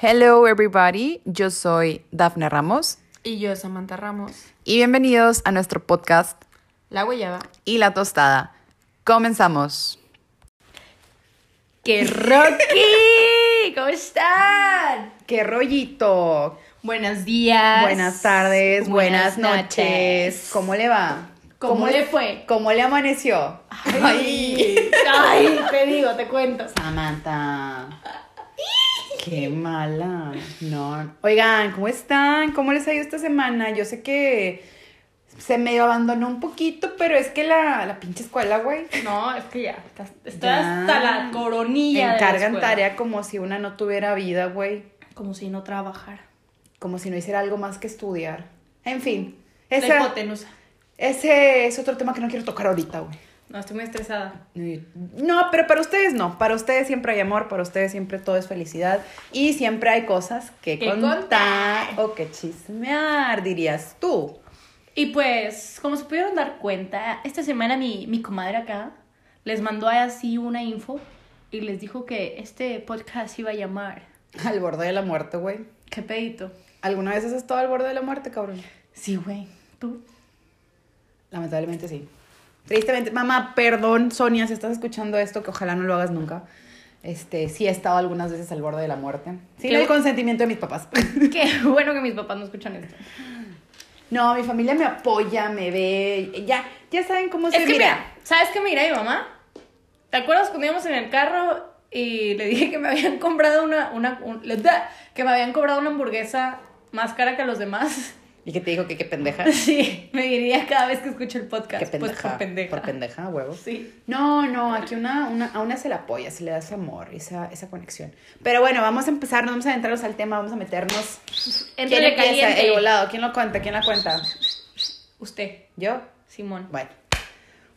Hello everybody, yo soy Dafne Ramos Y yo, Samantha Ramos. y bienvenidos a nuestro podcast La Guayaba. y la tostada. Comenzamos. ¡Qué Rocky! ¿Cómo están? ¡Qué rollito! Buenos días. Buenas tardes, buenas, Buenas noches. noches. ¿Cómo le va? ¿Cómo le fue? ¿Cómo le amaneció? Ay, ay, te digo, te cuento. Samantha. Qué mala. No. Oigan, ¿cómo están? ¿Cómo les ha ido esta semana? Yo sé que se medio abandonó un poquito, pero es que la, la pinche escuela, güey. No, es que ya, Ya. hasta la coronilla. de la Encargan tarea como si una no tuviera vida, güey. Como si no trabajara. Como si no hiciera algo más que estudiar. En fin. La Esa, hipotenusa. ese es otro tema que no quiero tocar ahorita, güey. No, estoy muy estresada. No, pero para ustedes no. Para ustedes siempre hay amor, para ustedes siempre todo es felicidad. Y siempre hay cosas que, Que contar, contar. o que chismear, dirías tú. Y pues, como se pudieron dar cuenta, esta semana mi, mi comadre acá les mandó así una info y les dijo que este podcast iba a llamar. Al borde de la muerte, güey. ¿Qué pedito? ¿Alguna vez has estado al borde de la muerte, cabrón? Sí, güey. ¿Tú? Lamentablemente sí. Tristemente, mamá, perdón, Sonia, si estás escuchando esto, que ojalá no lo hagas nunca. Este, sí he estado algunas veces al borde de la muerte. Sin el consentimiento de mis papás. Qué bueno que mis papás no escuchan esto. No, mi familia me apoya, me ve. Ya, ya saben cómo se Es que mira, ¿sabes qué me dirá mi mamá? ¿Te acuerdas cuando íbamos en el carro y le dije que me habían comprado una, una un- que me habían cobrado una hamburguesa más cara que los demás? Y que te dijo que qué pendeja. Sí, me diría cada vez que escucho el podcast. Qué pendeja. Pues por pendeja. Por pendeja, huevos. Sí. No, no, aquí una, una, a una se la apoya, se le da ese amor, esa, esa conexión. Pero bueno, vamos a empezar, no vamos a adentrarnos al tema, vamos a meternos. ¿Quién Entre empieza? caliente. El volado, ¿quién lo cuenta? ¿Quién la cuenta? Usted, ¿Yo? Simón. Bueno.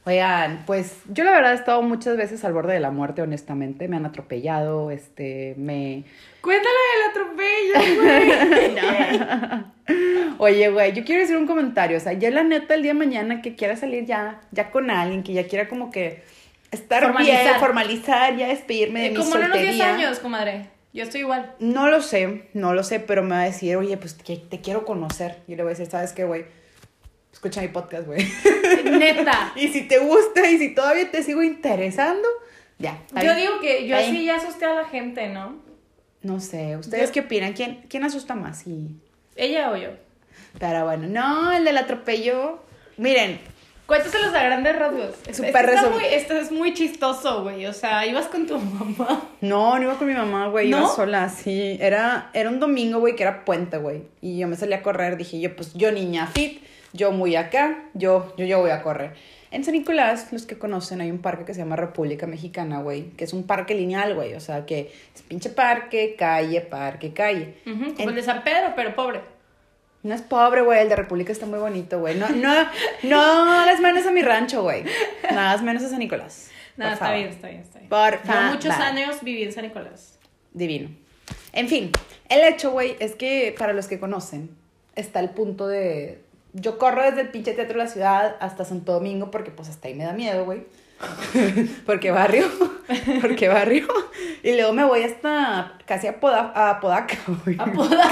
Oigan, pues yo la verdad he estado muchas veces al borde de la muerte, honestamente. Me han atropellado, este, me... Cuéntala del atropello, güey. Oye, güey, yo quiero decir un comentario. O sea, ya la neta, el día de mañana que quiera salir ya, ya con alguien, que ya quiera como que estar Formalizar. bien, formalizar, ya despedirme de mi Como en unos 10 soltería. años, comadre. Yo estoy igual. No lo sé, no lo sé, pero me va a decir, oye, pues que te quiero conocer. Yo le voy a decir, ¿sabes qué, güey? Escucha mi podcast, güey. Neta. y si te gusta y si todavía te sigo interesando, ya. Yo digo que yo Ahí. sí ya asusté a la gente, ¿no? No sé, ¿ustedes Yo- qué opinan? ¿Quién, ¿Quién asusta más? Sí. Ella o yo. Pero bueno, no, el del atropello. Miren, Cuéntaselos a grandes rasgos. Súper muy, esto es muy chistoso, güey. O sea, ibas con tu mamá. no, no iba con mi mamá, güey, iba ¿No? sola, sí. Era, era un domingo, güey, que era puente, güey. Y yo me salí a correr, dije yo, pues yo niña fit, yo muy acá, yo, yo, yo voy a correr. En San Nicolás, los que conocen, hay un parque que se llama República Mexicana, güey, que es un parque lineal, güey. O sea, que es pinche parque, calle, parque, calle. Como En- el de San Pedro, pero pobre. No es pobre, güey, el de República está muy bonito, güey. No, no, no hagas menos a mi rancho, güey. Hagas menos a San Nicolás. No, está favor. bien, está bien, está bien. Por Yo muchos favor. años viví en San Nicolás. Divino. En fin, el hecho, güey, es que para los que conocen, está el punto de. Yo corro desde el pinche teatro de la ciudad hasta Santo Domingo porque, pues, hasta ahí me da miedo, güey. porque barrio, porque barrio. Y luego me voy hasta casi a, Poda- a Podaca, güey. Apoda.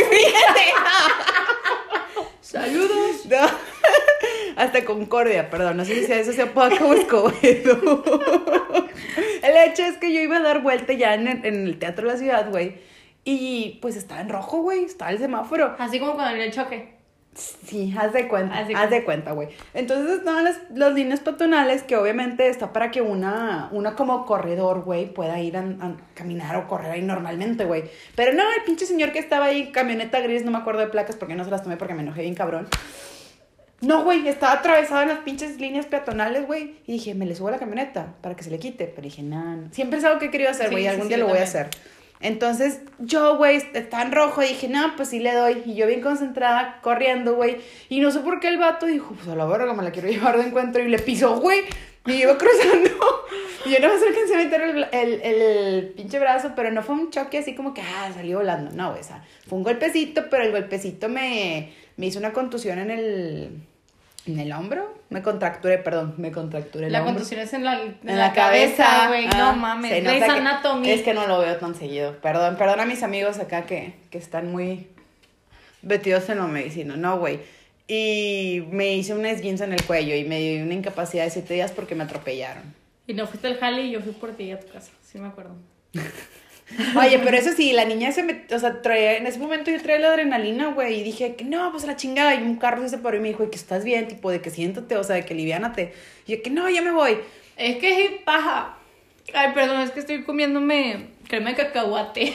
Saludos. No, hasta Concordia, perdón, no sé si eso sea Podaca o Escobedo. El hecho es que yo iba a dar vuelta ya en el, en el teatro de la ciudad, güey. Y pues estaba en rojo, güey, estaba el semáforo. Así como cuando en el choque. Sí, haz de cuenta, Haz de haz de cuenta, güey. Entonces estaban las, las líneas peatonales que obviamente está para que una, una como corredor, güey, pueda ir a, a caminar o correr ahí normalmente, güey. Pero no, el pinche señor que estaba ahí, camioneta gris, no me acuerdo de placas porque no se las tomé porque me enojé bien cabrón. No, güey, estaba atravesada en las pinches líneas peatonales, güey. Y dije, me le subo a la camioneta para que se le quite. Pero dije, no, no. Siempre es algo que he querido hacer, güey. sí, algún sí, día lo voy a hacer. Entonces, yo, güey, está en rojo. Dije, no, pues sí le doy. Y yo bien concentrada, corriendo, güey. Y no sé por qué el vato dijo, pues a la verga, me la quiero llevar de encuentro. Y le pisó, güey. Y iba cruzando. Y yo no me alcancé a meter el, el, el pinche brazo, pero no fue un choque así como que, ah, salió volando. No, o sea, fue un golpecito, pero el golpecito me, me hizo una contusión en el, ¿En el hombro? Me contracturé, perdón, me contracturé el La hombro. contusión es en la, en En la cabeza, güey. Ah, no mames. Grey's nota que- Anatomy. Es que no lo veo tan seguido. Perdón, perdón a mis amigos acá que, que están muy metidos en la medicina. No, güey. Y me hice una esguince en el cuello y me dio una incapacidad de siete días porque me atropellaron. Y no fuiste al jale y yo fui por ti a tu casa. Sí me acuerdo. Oye, pero eso sí, la niña se me, o sea, traía, en ese momento yo traía la adrenalina, güey, y dije que no, pues la chingada, y un carro se paró y me dijo, que estás bien, tipo, de que siéntate, o sea, de que liviánate. Y yo que no, ya me voy. Es que sí, paja. Ay, perdón, es que estoy comiéndome crema de cacahuate.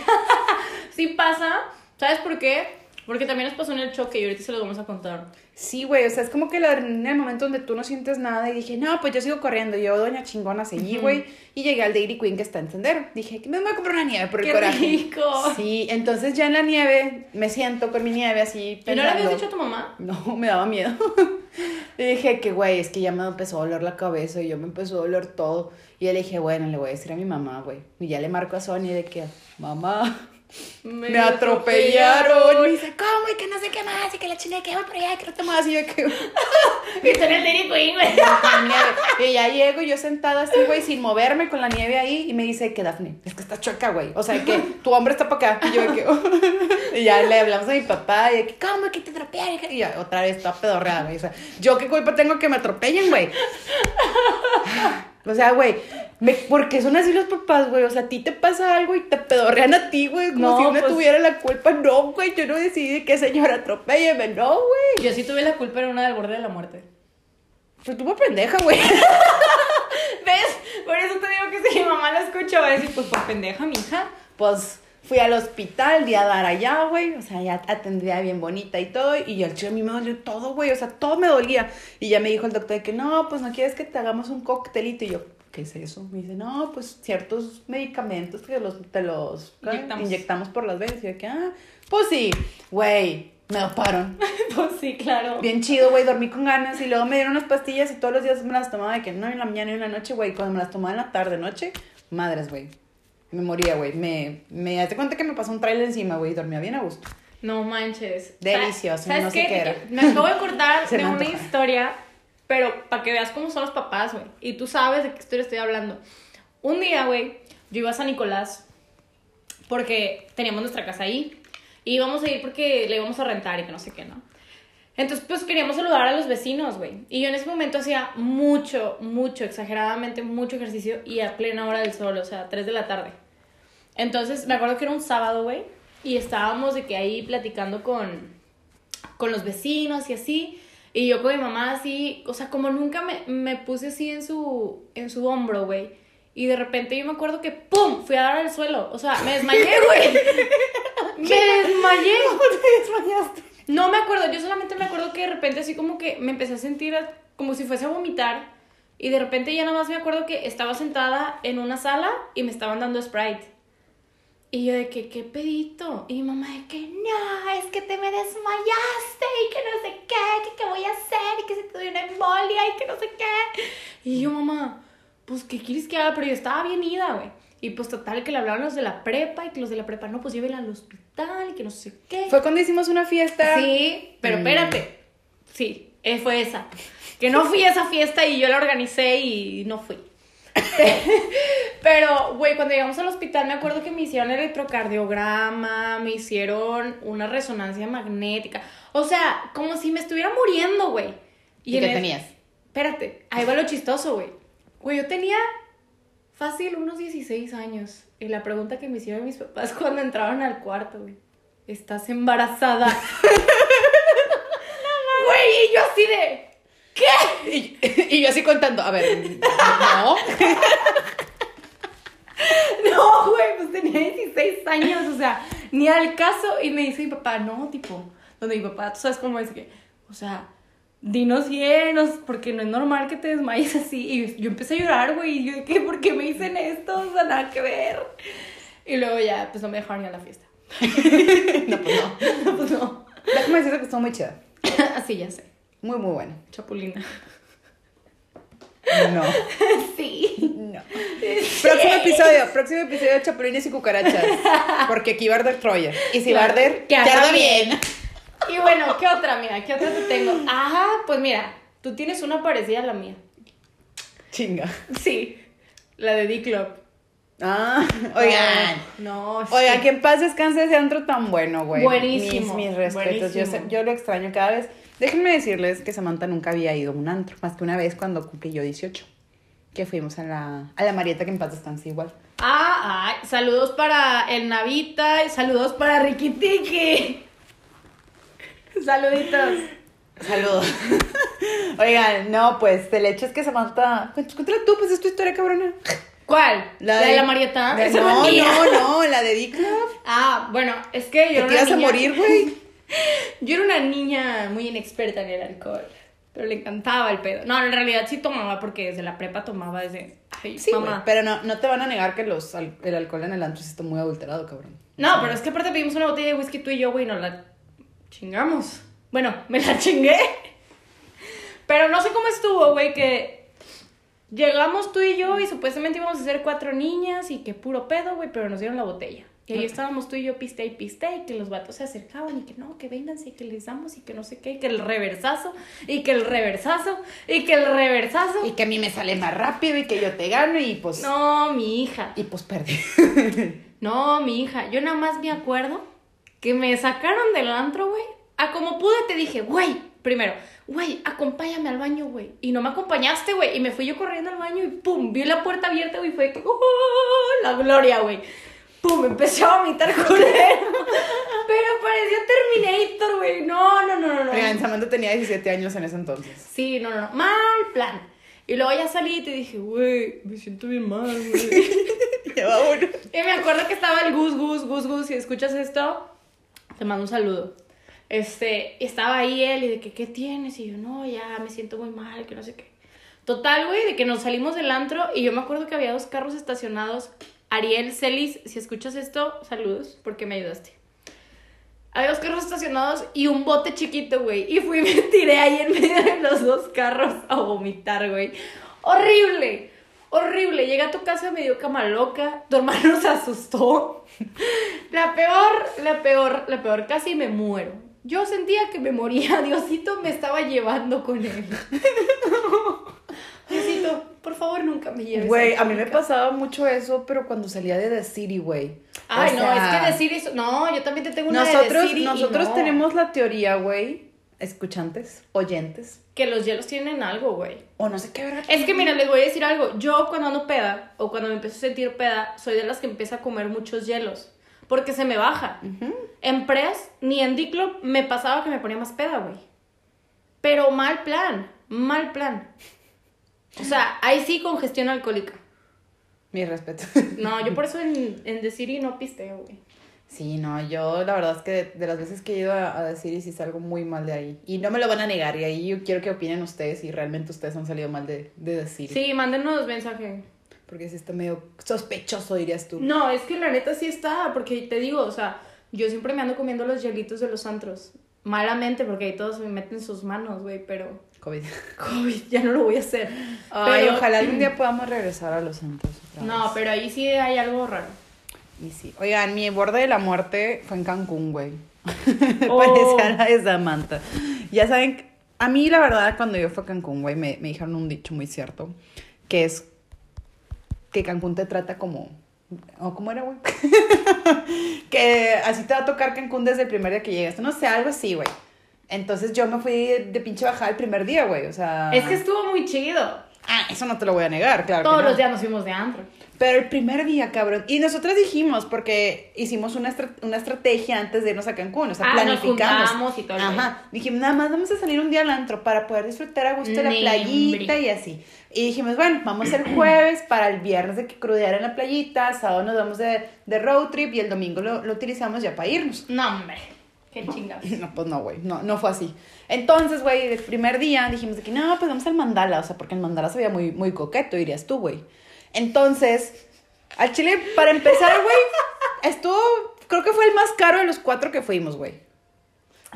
sí pasa. ¿Sabes por qué? Porque también nos pasó en el choque y ahorita se los vamos a contar. Sí, güey, o sea, es como que la en el momento donde tú no sientes nada y dije, no, pues yo sigo corriendo. Yo, doña chingona, seguí, güey, y llegué al Dairy Queen que está en Sendero. Dije, que me voy a comprar una nieve por el ¡Qué coraje. rico! Sí, entonces ya en la nieve me siento con mi nieve así. ¿Y no le pensando. habías dicho a tu mamá? No, me daba miedo. y dije que, güey, es que ya me empezó a doler la cabeza y yo me empezó a doler todo. Y yo le dije, bueno, le voy a decir a mi mamá, güey. Y ya le marco a Sony de que, mamá, me, atropellaron. Y me dice, ¿cómo? Y que no sé qué más. Y que la chile que voy por allá, que no te más. Y yo que... Y está Queen, güey. Y ya llego yo sentada así, güey, sin moverme con la nieve ahí. Y me dice que, Dafne, es que está chueca, güey. O sea, que tu hombre está para acá. Y yo de que... y ya le hablamos a mi papá. Y que, ¿cómo? que te atropellaron? Y ya, otra vez, toda pedorreada, güey. O sea, ¿yo qué culpa tengo que me atropellen, güey? O sea, güey, me- porque son así los papás, güey. O sea, a ti te pasa algo y te pedorrean a ti, güey. Como No, si uno pues- tuviera la culpa. No, güey, yo no decidí que señora atropélleme. No, güey. Yo sí tuve la culpa en una del borde de la muerte. Pues tú me pendeja, güey. ¿Ves? Por eso te digo que si mi mamá lo escucha va a decir, pues por pendeja, mija. Pues fui al hospital, di a dar allá, güey. O sea, ya atendía bien bonita y todo. Y al chile a mí me dolió todo, güey. O sea, todo me dolía. Y ya me dijo el doctor de que no, pues no quieres que te hagamos un coctelito. Y yo, ¿qué es eso? Me dice, no, pues ciertos medicamentos que los, te los inyectamos por las venas. Y yo que, ah, pues sí, güey. Me doparon. Pues sí, claro. Bien chido, güey, dormí con ganas y luego me dieron unas pastillas y todos los días me las tomaba de que no en la mañana y en la noche, güey. Cuando me las tomaba en la tarde, noche, madres, güey. Me moría, güey. Me, me hace cuenta que me pasó un trailer encima, güey, y dormía bien a gusto. No manches. Delicioso, ¿Sabes no sé qué era. Me acabo de acordar de una historia, pero para que veas cómo son los papás, güey. Y tú sabes de qué historia estoy hablando. Un día, güey, yo iba a San Nicolás porque teníamos nuestra casa ahí. Y íbamos a ir porque le íbamos a rentar y que no sé qué, ¿no? Entonces, pues queríamos saludar a los vecinos, güey. Y yo en ese momento hacía mucho, mucho, exageradamente mucho ejercicio y a plena hora del sol, o sea, 3 de la tarde. Entonces, me acuerdo que era un sábado, güey, y estábamos de que ahí platicando con, con los vecinos y así. Y yo con mi mamá así, o sea, como nunca me, me puse así en su, en su hombro, güey. Y de repente yo me acuerdo que ¡pum! Fui a dar al suelo. O sea, me desmayé, güey. me desmayé. te desmayaste? No me acuerdo, yo solamente me acuerdo que de repente así como que me empecé a sentir como si fuese a vomitar y de repente ya nada más me acuerdo que estaba sentada en una sala y me estaban dando Sprite. Y yo de que, ¿qué pedito? Y mi mamá de que, no, es que te me desmayaste y que no sé qué, que qué voy a hacer y que se te dio una embolia y que no sé qué. Y yo, mamá, pues, ¿qué quieres que haga? Pero yo estaba bien ida, güey. Y pues total, que le hablaron los de la prepa y que los de la prepa, no, pues llévela al hospital y que no sé qué. Fue cuando hicimos una fiesta. Sí, pero Mm. espérate. Sí, eh, fue esa. Que no fui a esa fiesta y yo la organicé y no fui. Pero, güey, cuando llegamos al hospital me acuerdo que me hicieron electrocardiograma, me hicieron una resonancia magnética. O sea, como si me estuviera muriendo, güey. ¿Y, qué tenías? Espérate, ahí va lo chistoso, güey. Güey, yo tenía fácil unos 16 años. Y la pregunta que me hicieron mis papás cuando entraron al cuarto, güey. ¿Estás embarazada? Güey, y yo así de... ¿Qué? Y, y yo así contando, a ver, no. No, güey, pues tenía 16 años, o sea, ni al caso. Y me dice mi papá, no, tipo, donde mi papá, tú sabes cómo es que, o sea, dinos llenos, porque no es normal que te desmayes así. Y yo empecé a llorar, güey, y yo, ¿qué? ¿Por qué me dicen esto? O sea, nada que ver. Y luego ya, pues no me dejaron ir a la fiesta. No, pues no. pues no. Déjame decirte que estuvo muy chida. Así ya sé, Muy, muy bueno. chapulina. No. Sí. No. Próximo episodio, próximo episodio de Chapulines y Cucarachas. Porque aquí va a arder Troya. Y si va a arder, que arda arda bien. Y bueno, ¿qué otra, amiga? ¿Qué otra te tengo? Ajá, pues mira, Tú tienes una parecida a la mía. Chinga. Sí, la de D-Club. Ah, oigan. No, sí. Oigan, que en paz descanse ese antro tan bueno, güey. Buenísimo, Mis, mis respetos. Yo, yo lo extraño cada vez. Déjenme decirles que Samantha nunca había ido a un antro, más que una vez cuando cumplí yo 18. Que fuimos a la, a la Marieta que en paz descanse igual. Ah, ay, saludos para el Navita y saludos para Ricky Tiki. Saluditos. Saludos. Oigan, no, pues el hecho es que Samantha. Cuéntala tú, pues es tu historia, cabrona. ¿Cuál? ¿La, de, la Marieta? de- no, no, no, la de Dick Club. Ah, bueno, es que yo te una ibas a morir, güey. Yo era una niña muy inexperta en el alcohol, pero le encantaba el pedo. No, en realidad sí tomaba porque desde la prepa tomaba desde... Ay, Sí, mamá. pero no, no te van a negar que los, el alcohol en el antro sí está muy adulterado, cabrón. No, pero es que aparte pedimos una botella de whisky tú y yo, güey, y nos la chingamos. Bueno, me la chingué. Pero no sé cómo estuvo, güey, que llegamos tú y yo y supuestamente íbamos a ser cuatro niñas y que puro pedo, güey, pero nos dieron la botella. Y ahí estábamos tú y yo piste y piste y que los vatos se acercaban y que no, que vénganse y que les damos y que no sé qué, y que el reversazo y que el reversazo y que el reversazo. Y que a mí me sale más rápido y que yo te gano y pues. No, mi hija. Y pues perdí. No, mi hija, yo nada más me acuerdo que me sacaron del antro, güey. A como pude te dije, güey, primero, güey, acompáñame al baño, güey. Y no me acompañaste, güey. Y me fui yo corriendo al baño y pum, vi la puerta abierta, güey. Fue que, ¡oh! la gloria, güey. Pum, empecé a vomitar culero. Pero parecía Terminator, güey. No, no, no, no, no. Oigan, Samantha tenía 17 años en ese entonces. Sí, no, no, no. Mal plan. Y luego ya salí y te dije, güey, me siento bien mal, güey. Lleva uno. Y me acuerdo que estaba el Gus, Gus, Gus, Gus. Si escuchas esto, te mando un saludo. Este, estaba ahí él y de que, ¿qué tienes? Y yo, no, ya me siento muy mal, que no sé qué. Total, güey, de que nos salimos del antro y yo me acuerdo que había dos carros estacionados. Ariel, Celis, si escuchas esto, saludos, porque me ayudaste. Había dos carros estacionados y un bote chiquito, güey. Y fui y me tiré ahí en medio de los dos carros a vomitar, güey. Horrible, horrible. Llegué a tu casa medio cama loca. Tu hermano se asustó. La peor, la peor, la peor. Casi me muero. Yo sentía que me moría. Diosito me estaba llevando con él. Diosito, por favor, nunca me lleves. Güey, a mí me pasaba mucho eso, pero cuando salía de The City, güey. Ay, O no, es que decir eso. No, yo también te tengo una de Nosotros, y nosotros no. tenemos la teoría, güey, escuchantes, oyentes, Que los hielos tienen algo, güey. o no sé qué verdad. Es que mira, les voy a decir algo. Yo cuando ando peda o cuando me empiezo a sentir peda, soy de las que empieza a comer muchos hielos. Porque se me baja. En Pres ni en D-Club me pasaba que me ponía más peda, güey. Pero mal plan, mal plan. O sea, ahí sí congestión alcohólica. Mi respeto. No, yo por eso en, en The City no pisteo, güey. Sí, no, yo la verdad es que de, de las veces que he ido a, a The City sí salgo muy mal de ahí. Y no me lo van a negar, y ahí yo quiero que opinen ustedes si realmente ustedes han salido mal de, de The City. Sí, mándenos mensaje. Porque sí está medio sospechoso, dirías tú. No, es que la neta sí está, porque te digo, o sea, yo siempre me ando comiendo los hielitos de los antros. Malamente, porque ahí todos me meten sus manos, güey, pero... COVID. COVID, ya no lo voy a hacer. Ay, Pero- ojalá algún día podamos regresar a los santos. otra No, pero ahí sí hay algo raro. Y sí. Oigan, mi borde de la muerte fue en Cancún, güey. Oh. Parecía la de Samantha. Ya saben, a mí la verdad cuando yo fui a Cancún, güey, me, me dijeron un dicho muy cierto, que es que Cancún te trata como... ¿O cómo era, güey? que así te va a tocar Cancún desde el primer día que llegas. No sé, algo así, güey. Entonces yo me fui de pinche bajada el primer día, güey. O sea... Es que estuvo muy chido. Ah, eso no te lo voy a negar, claro. que Todos no. los días nos fuimos de antro. Pero el primer día, cabrón. Y nosotros dijimos, porque hicimos una, estra- una estrategia antes de irnos a Cancún. O sea, Ah, nos planificamos. juntamos y todo el Ajá. Dijimos, nada más vamos a salir un día al antro para poder disfrutar a gusto de la playita y así. Y dijimos, bueno, vamos el jueves para el viernes de que crudear en la playita. Sábado nos vamos de, de road trip y el domingo lo, lo utilizamos ya para irnos. No, hombre. Qué chingados. No, pues no, güey, no, no fue así. Entonces, güey, el primer día dijimos de que no, pues vamos al mandala, o sea, porque el mandala se veía muy, muy coqueto, dirías tú, güey. Entonces, al chile, para empezar, güey, estuvo, creo que fue el más caro de los cuatro que fuimos, güey.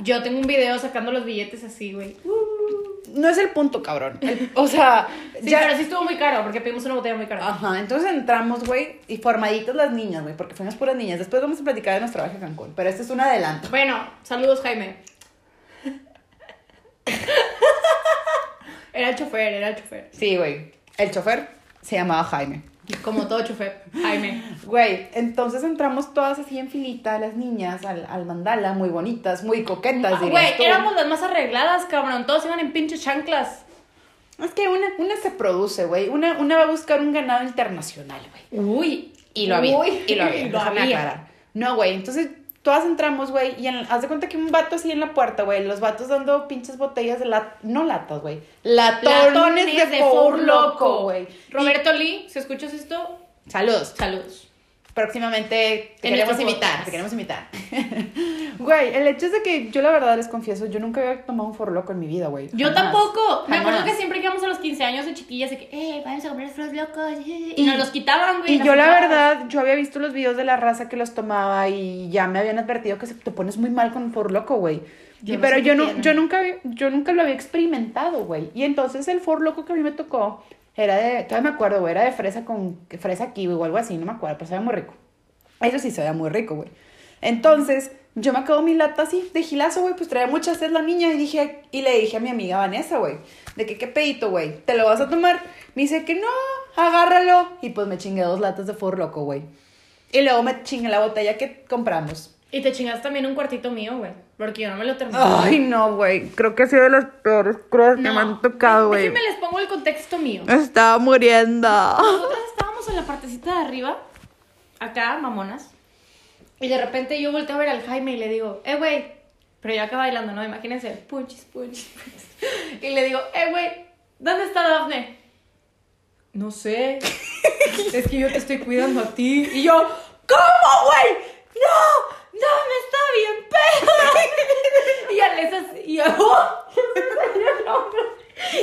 Yo tengo un video sacando los billetes así, güey. No es el punto, cabrón. El- o sea, Sí, ya... pero sí estuvo muy caro porque pedimos una botella muy cara. Ajá, entonces entramos, güey, y formaditas las niñas, güey, porque fuimos puras niñas. Después vamos a platicar de nuestro viaje a Cancún, pero este es un adelanto. Bueno, saludos, Jaime. Era el chofer, era el chofer. Sí, güey. El chofer se llamaba Jaime. Como todo chofer. Jaime. Güey, entonces entramos todas así en filita, las niñas, al, al mandala, muy bonitas, muy coquetas, Ah, Güey, tú. éramos las más arregladas, cabrón. Todos iban en pinches chanclas. Es que una, una se produce, güey. Una, una va a buscar un ganado internacional, güey. Uy. Y lo había. Uy, y lo había. déjame había. aclarar. No, güey. Entonces, todas entramos, güey. Y en- haz de cuenta que un vato así en la puerta, güey. Los vatos dando pinches botellas de lat... No latas, güey. Latones, Latones de, Four Loco, güey. Roberto Lee, si escuchas esto, Y- Saludos. saludos. Próximamente te En queremos invitar. Te queremos invitar. Güey, el hecho es de que yo la verdad les confieso, yo nunca había tomado un Four Loco en mi vida, güey. Yo Jamás. tampoco. Me acuerdo que siempre que íbamos a los 15 años de chiquillas, de que, eh, vamos a comprar frutos locos. Y, Y- nos los quitaban, güey. Y yo la verdad, yo había visto los videos de la raza que los tomaba y ya me habían advertido que se, te pones muy mal con For Loco, güey. Yo Y- no pero yo, no, yo, nunca, había- yo nunca lo había experimentado, güey. Y entonces el For Loco que a mí me tocó era de, todavía me acuerdo, era de fresa con fresa kiwi o algo así, no me acuerdo, pero sabía muy rico. Eso sí sabía muy rico, güey. Entonces, yo me acabo mi lata así de gilazo, güey, pues traía mucha sed la niña y dije, y le dije a mi amiga Vanessa, güey, de que qué pedito, güey, ¿te lo vas a tomar? Me dice que no, agárralo. Y pues me chingué dos latas de Four Loco, güey. Y luego me chingué la botella que compramos. Y te chingaste también un cuartito mío, güey. Porque yo no me lo terminé. Ay, no, güey, creo que ha sido de las peores crudas que me han tocado, güey. Déjenme les pongo el contexto mío. Me estaba muriendo. Nosotras estábamos en la partecita de arriba, acá, mamonas. Y de repente yo volteo a ver al Jaime y le digo, eh, güey. Pero yo acá bailando, ¿no? Imagínense, punchis, punchis, punchis. Y le digo, eh, güey, ¿dónde está Dafne? No sé. es que yo te estoy cuidando a ti. Y yo, ¿cómo, güey? ¡No! ¡Dafne está bien pedo! y Vanessa, y yo,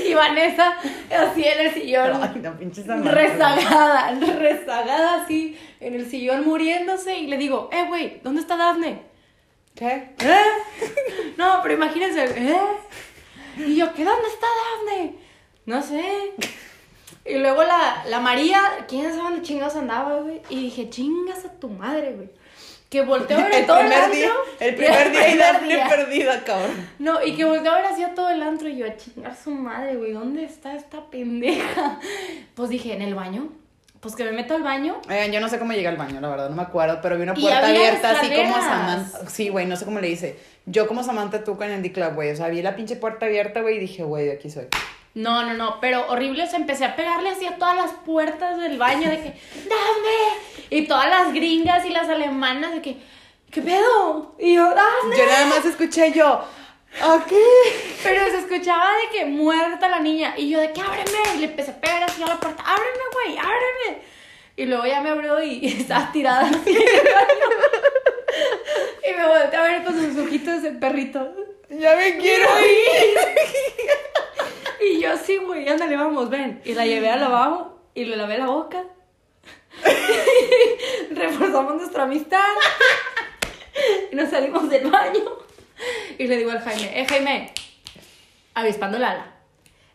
y Vanessa, así en el sillón. Ay, no. Rezagada, rezagada así en el sillón muriéndose y le digo, eh, güey, ¿dónde está Dafne? ¿Qué? ¿Eh? No, pero imagínense, ¿eh? Y yo, ¿qué dónde está Dafne? No sé. Y luego la, la María, quién sabe dónde chingados andaba, güey. Y dije, chingas a tu madre, güey. Que volteó a ver El todo el antro. día, el primer día y día. perdida, cabrón. No, y que volteó a ver así a todo el antro y yo a chingar su madre, güey, ¿dónde está esta pendeja? Pues dije, ¿en el baño? Pues que me meto al baño. Oigan, yo no sé cómo llegué al baño, la verdad, no me acuerdo, pero vi una puerta abierta así como. Samantha. Sí, güey, no sé cómo le dice. Yo como Samantha Tuca en Andy Club, güey. O sea, vi la pinche puerta abierta, güey, y dije, güey, aquí soy. No, no, no, pero horrible, o sea, empecé a pegarle así a todas las puertas del baño de que, ¡Dafne! Y todas las gringas y las alemanas de que, ¿qué pedo? Y yo, ¡Dafne! Yo nada más escuché yo. Aquí. Pero se escuchaba de que muerta la niña. Y yo de que ábreme. Y le empecé a pegar así a la puerta. Ábreme, güey, ábreme. Y luego ya me abrió y estaba tirada así. Y me volteé a ver con sus ojitos de perrito. Ya me quiero ir. Y yo sí, güey, ándale, vamos, ven. Y la llevé al lavabo y le lavé la boca. Reforzamos nuestra amistad. Y nos salimos del baño. Y le digo al Jaime, eh, Jaime, avispando la ala.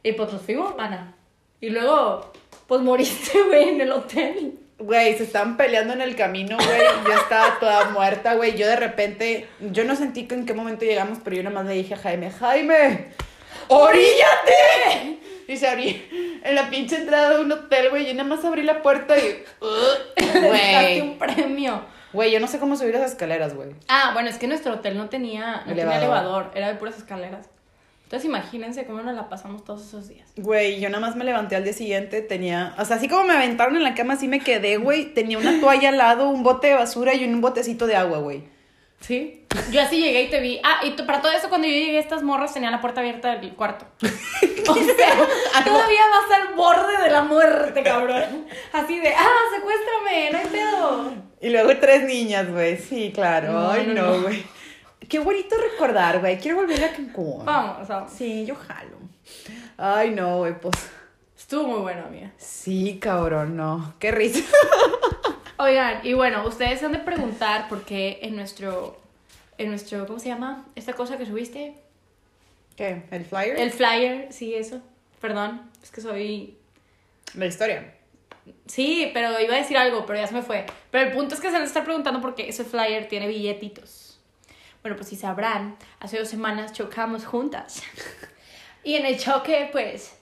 Y pues nos fuimos, mana. Y luego, pues moriste, güey, en el hotel. Güey, se estaban peleando en el camino, güey. Yo estaba toda muerta, güey. Yo de repente, yo no sentí que en qué momento llegamos, pero yo nada más le dije a Jaime, Jaime, ¡oríllate! Y se abrí en la pinche entrada de un hotel, güey. Yo nada más abrí la puerta y. Güey. un premio. Güey, yo no sé cómo subir esas escaleras, güey. Ah, bueno, es que nuestro hotel no tenía, no Elevador. tenía elevador, era de puras escaleras. Entonces imagínense cómo nos la pasamos todos esos días. Güey, yo nada más me levanté al día siguiente, tenía, o sea, así como me aventaron en la cama, así me quedé, güey. Tenía una toalla al lado, un bote de basura y un botecito de agua, güey. Sí. Yo así llegué y te vi. Ah, y para todo eso, cuando yo llegué, estas morras tenían la puerta abierta del cuarto. O sea, todavía vas al borde de la muerte, cabrón. Así de, ah, secuéstrame, no hay pedo. Y luego tres niñas, güey. Sí, claro. No, Ay, no, no, no. güey. Qué bonito recordar, güey. Quiero volver a Cancún. Vamos, vamos. Sí, yo jalo. Ay, no, güey, pues. Estuvo muy bueno, amiga. Sí, cabrón, no. Qué risa. Oigan, y bueno, ustedes se han de preguntar por qué en nuestro, en nuestro, ¿cómo se llama? Esta cosa que subiste. ¿Qué? ¿El flyer? El flyer, sí, eso. Perdón, es que soy La historia. Sí, pero iba a decir algo, pero ya se me fue. Pero el punto es que se han de estar preguntando por qué ese flyer tiene billetitos. Bueno, pues si sabrán, hace dos semanas chocamos juntas. Y en el choque, pues,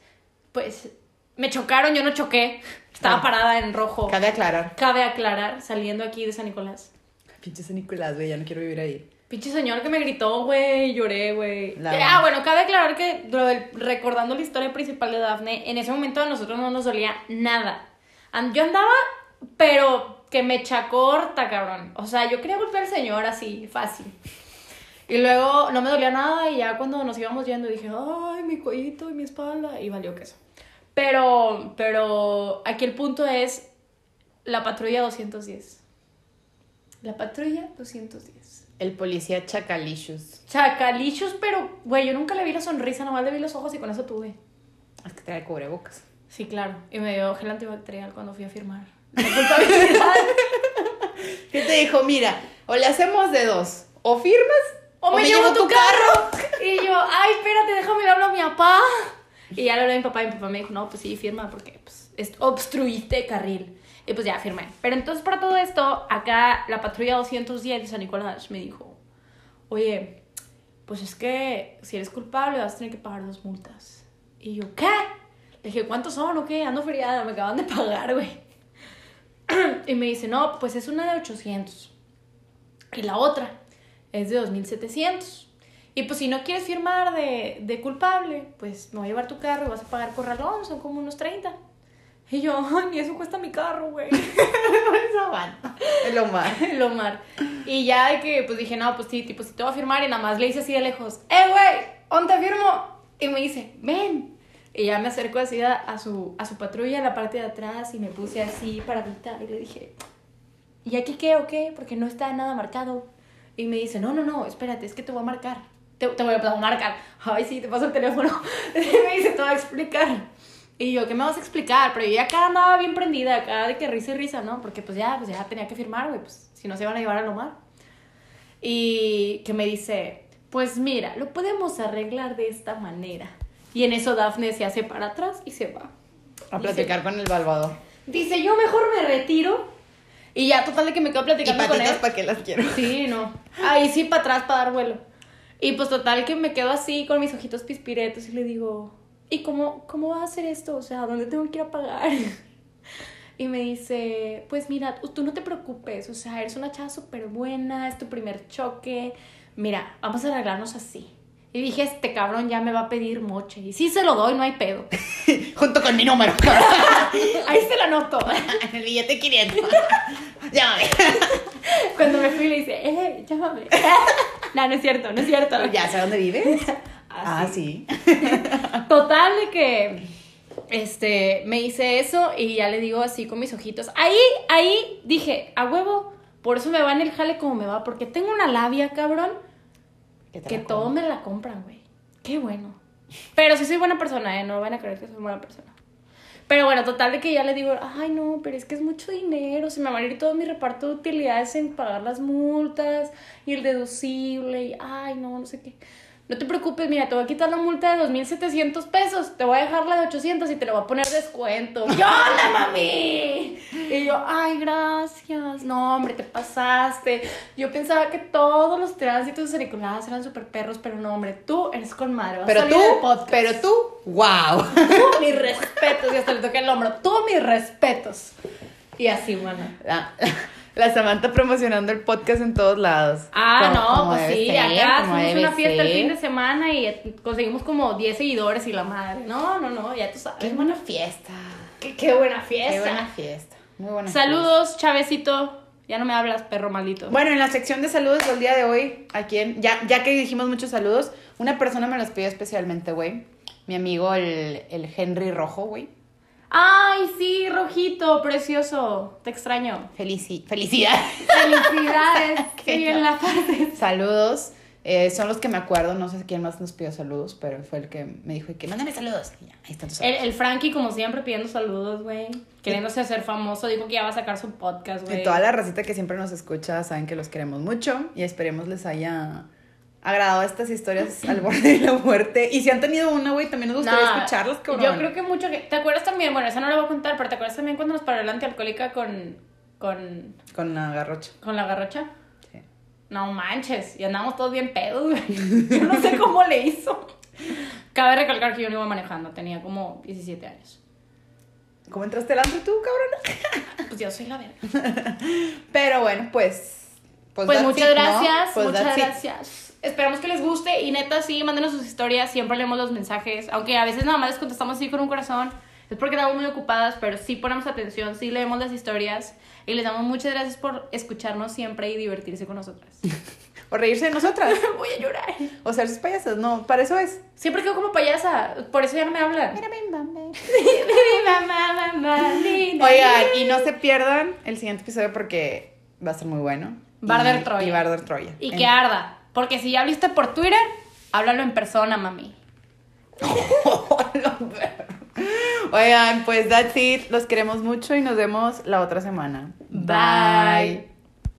pues me chocaron, yo no choqué. Estaba Ah. parada en rojo. Cabe aclarar. Cabe aclarar, saliendo aquí de San Nicolás. Pinche San Nicolás, güey, ya no quiero vivir ahí. Pinche señor que me gritó, güey, lloré, güey. La- Ah, bueno, cabe aclarar que recordando la historia principal de Dafne, en ese momento a nosotros no nos dolía nada. Yo andaba, pero que me chacorta, cabrón. O sea, yo quería golpear al señor así, fácil. Y luego no me dolía nada y ya cuando nos íbamos yendo dije, ay, mi cuellito y mi espalda. Y valió queso. Pero, pero aquí el punto es la patrulla 210. La patrulla 210. El policía Chacalicious. Chacalichos, pero, güey, yo nunca le vi la sonrisa, nomás le vi los ojos y con eso tuve. Es que trae cubrebocas. Sí, claro. Y me dio gel antibacterial cuando fui a firmar. ¿Qué te dijo? Mira, o le hacemos de dos. O firmas o me, llevo tu carro. Y yo, ay, espérate, déjame hablo a mi papá. Y ya le hablé a mi papá y mi papá me dijo, no, pues sí, firma porque pues, es- obstruiste carril. Y pues ya firmé. Pero entonces para todo esto, acá la patrulla 210 de San Nicolás me dijo, oye, pues es que si eres culpable vas a tener que pagar dos multas. Y yo, ¿qué? Le dije, ¿cuántos son o qué? Ando feriada, me acaban de pagar, güey. y me dice, no, pues es una de 800. Y la otra es de 2700. Y pues si no quieres firmar de, de culpable, pues me voy a llevar tu carro y vas a pagar corralón, son como unos 30. Y yo, ni eso cuesta mi carro, güey. El Omar. El Omar. Y ya de que, pues dije, no, pues sí, tipo, si te voy a firmar y nada más le hice así de lejos, ¡eh, güey! ¿Dónde firmo? Y me dice, ven. Y ya me acerco así a, a su, a su patrulla en la parte de atrás y me puse así para gritar y le dije, ¿y aquí qué o qué? Porque no está nada marcado. Y me dice, no, no, no, espérate, es que te voy a marcar. Te, te voy a marcar. Ay, sí, te paso el teléfono. Y me dice, te voy a explicar. Y yo, ¿qué me vas a explicar? Pero yo ya acá andaba bien prendida, acá de que risa y risa, ¿no? Porque pues ya, pues ya tenía que firmar, güey, pues si no se iban a llevar a Lomar. Y que me dice, pues mira, lo podemos arreglar de esta manera. Y en eso Dafne se hace para atrás y se va. A Dice- platicar con el Balvador. Dice, yo mejor me retiro. Y ya, total de que me quedo Y platicando con él. para qué las quiero. Sí, no. Ahí sí, para atrás, para dar vuelo. Y pues total que me quedo así con mis ojitos pispiretos y le digo, ¿y cómo, cómo vas a hacer esto? O sea, ¿dónde tengo que ir a pagar? Y me dice, pues mira, tú no te preocupes, o sea, eres una chava súper buena, es tu primer choque. Mira, vamos a arreglarnos así. Y dije, este cabrón ya me va a pedir moche. Y sí se lo doy, no hay pedo. Junto con mi número. Ahí se lo anoto. En el billete 500. Llámame. Cuando me fui le dice, eh, llámame. no, no es cierto, no es cierto. ¿Ya sabes dónde vives? Ah, Ah, sí. Total de que este me hice eso y ya le digo así con mis ojitos. Ahí, ahí dije, a huevo, por eso me va en el jale como me va, porque tengo una labia, cabrón, que todo me la compran, güey. Qué bueno. Pero sí soy buena persona, ¿eh? No van a creer que soy buena persona. Pero bueno, total de que ya le digo, ay no, pero es que es mucho dinero, se me va a ir todo mi reparto de utilidades en pagar las multas y el deducible y ay no, no sé qué. No te preocupes, mira, te voy a quitar la multa de 2.700 pesos, te voy a dejar la de 800 y te le voy a poner descuento. ¡Yo, hola, mami! Y yo, ay, gracias. No, hombre, te pasaste. Yo pensaba que todos los tránsitos de San Nicolás eran súper perros, pero no, hombre, tú eres con madre. vas a Pero tú, pero tú, wow. Tú, mis respetos. Y hasta le toqué el hombro. Tú, mis respetos. Y así, mana. La, Samantha promocionando el podcast en todos lados. Ah, Como- no, como pues sí, ser, acá debe una fiesta el fin de semana y conseguimos como 10 seguidores y la madre. No, no, no, ya tú sabes. Qué buena fiesta. Qué, qué buena fiesta. Qué buena fiesta. Muy buena Saludos, Chavecito. Ya no me hablas, perro maldito. Bueno, en la sección de saludos del día de hoy, aquí en, ya, ya que dijimos muchos saludos, una persona me los pidió especialmente, güey. Mi amigo, el, el Henry Rojo, güey. Ay, sí, rojito, precioso. Te extraño. Felici felicidad. Felicidades. Qué sí, en la parte. Saludos. Eh, son los que me acuerdo, no sé quién más nos pidió saludos, pero fue el que me dijo que mándame saludos. Y ya, ahí están tus El, saludos. el Frankie, como siempre, pidiendo saludos, güey. Queriéndose hacer famoso. Dijo que ya va a sacar su podcast, güey. Y toda la racita que siempre nos escucha saben que los queremos mucho y esperemos les haya agradado estas historias al borde de la muerte. Y si han tenido una, güey, también nos gustaría Nah, escucharlas, cabrón. Yo creo que mucho que... ¿Te acuerdas también? Bueno, esa no la voy a contar, pero ¿te acuerdas también cuando nos paró la antialcohólica con... con... Con la garrocha. con la garrocha? Sí. No manches, y andamos todos bien pedos, güey. Yo no sé cómo le hizo. Cabe recalcar que yo no iba manejando, tenía como 17 años. ¿Cómo entraste antro tú, cabrona? Pues yo soy la verga. Pero bueno, pues. Pues, that's muchas it, ¿no? gracias, Pues muchas it. Esperamos que les guste y neta, sí, mándenos sus historias, siempre leemos los mensajes, aunque a veces nada más les contestamos así con un corazón. Es porque estamos muy ocupadas, pero sí ponemos atención, sí leemos las historias y les damos muchas gracias por escucharnos siempre y divertirse con nosotras. O reírse de nosotras. Voy a llorar. o ser sus payasas. No, para eso es. Siempre quedo como payasa, por eso ya no me hablan. Oigan, y no se pierdan el siguiente episodio porque va a ser muy bueno. Barder Troya. Y Barder Troya. Y En- que arda, porque si ya viste por Twitter, háblalo en persona, mami. Oigan, pues that's it. Los queremos mucho y nos vemos la otra semana. Bye.